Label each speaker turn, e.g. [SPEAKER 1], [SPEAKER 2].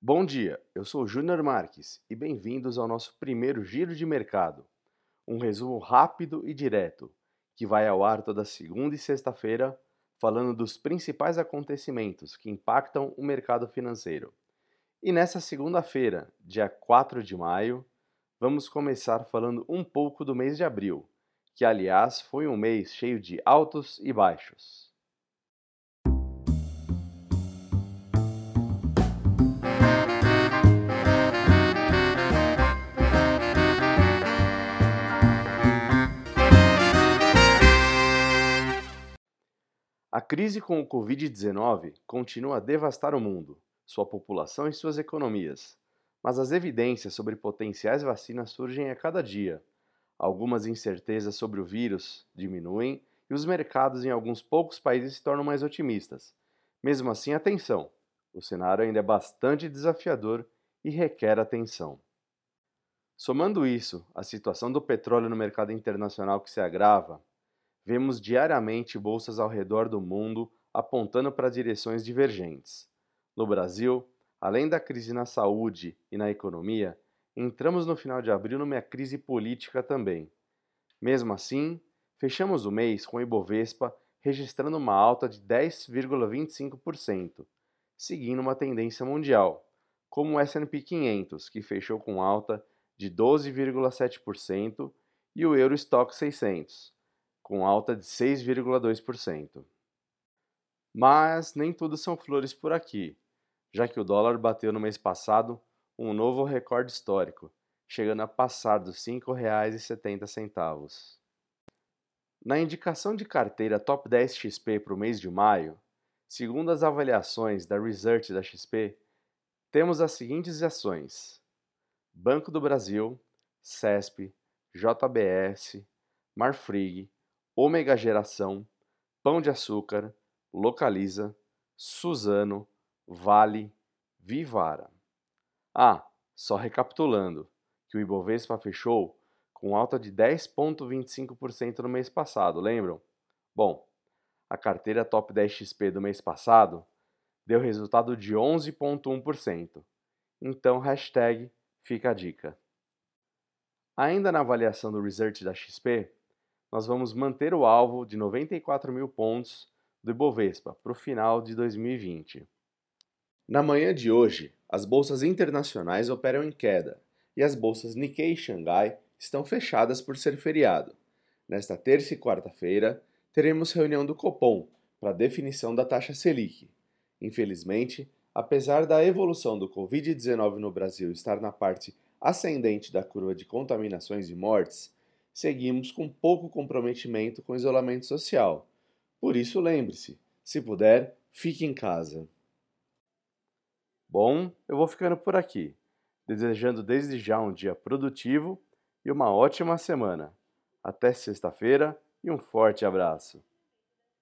[SPEAKER 1] Bom dia, eu sou Júnior Marques e bem-vindos ao nosso primeiro Giro de Mercado, um resumo rápido e direto que vai ao ar toda segunda e sexta-feira, falando dos principais acontecimentos que impactam o mercado financeiro. E nessa segunda-feira, dia 4 de maio, vamos começar falando um pouco do mês de abril, que aliás foi um mês cheio de altos e baixos. A crise com o Covid-19 continua a devastar o mundo, sua população e suas economias, mas as evidências sobre potenciais vacinas surgem a cada dia. Algumas incertezas sobre o vírus diminuem e os mercados em alguns poucos países se tornam mais otimistas. Mesmo assim, atenção! O cenário ainda é bastante desafiador e requer atenção. Somando isso, a situação do petróleo no mercado internacional que se agrava, vemos diariamente bolsas ao redor do mundo apontando para direções divergentes. No Brasil, além da crise na saúde e na economia, entramos no final de abril numa crise política também. Mesmo assim, fechamos o mês com o Ibovespa registrando uma alta de 10,25%, seguindo uma tendência mundial, como o S&P 500, que fechou com alta de 12,7%, e o Eurostock 600, com alta de 6,2%. Mas nem tudo são flores por aqui, já que o dólar bateu no mês passado um novo recorde histórico, chegando a passar dos R$ 5,70. Na indicação de carteira Top 10 XP para o mês de maio, segundo as avaliações da Research da XP, temos as seguintes ações: Banco do Brasil, CESP, JBS, Marfrig, Ômega Geração, Pão de Açúcar, Localiza, Suzano, Vale, Vivara. Ah, só recapitulando, que o Ibovespa fechou com alta de 10,25% no mês passado, lembram? Bom, a carteira Top 10 XP do mês passado deu resultado de 11,1%. Então, hashtag fica a dica. Ainda na avaliação do Research da XP, nós vamos manter o alvo de 94 mil pontos do Ibovespa para o final de 2020. Na manhã de hoje, as bolsas internacionais operam em queda e as bolsas Nikkei e Xangai estão fechadas por ser feriado. Nesta terça e quarta-feira, teremos reunião do Copom para definição da taxa Selic. Infelizmente, apesar da evolução do Covid-19 no Brasil estar na parte ascendente da curva de contaminações e mortes, seguimos com pouco comprometimento com o isolamento social. Por isso, lembre-se: se puder, fique em casa. Bom, eu vou ficando por aqui, desejando desde já um dia produtivo e uma ótima semana. Até sexta-feira e um forte abraço.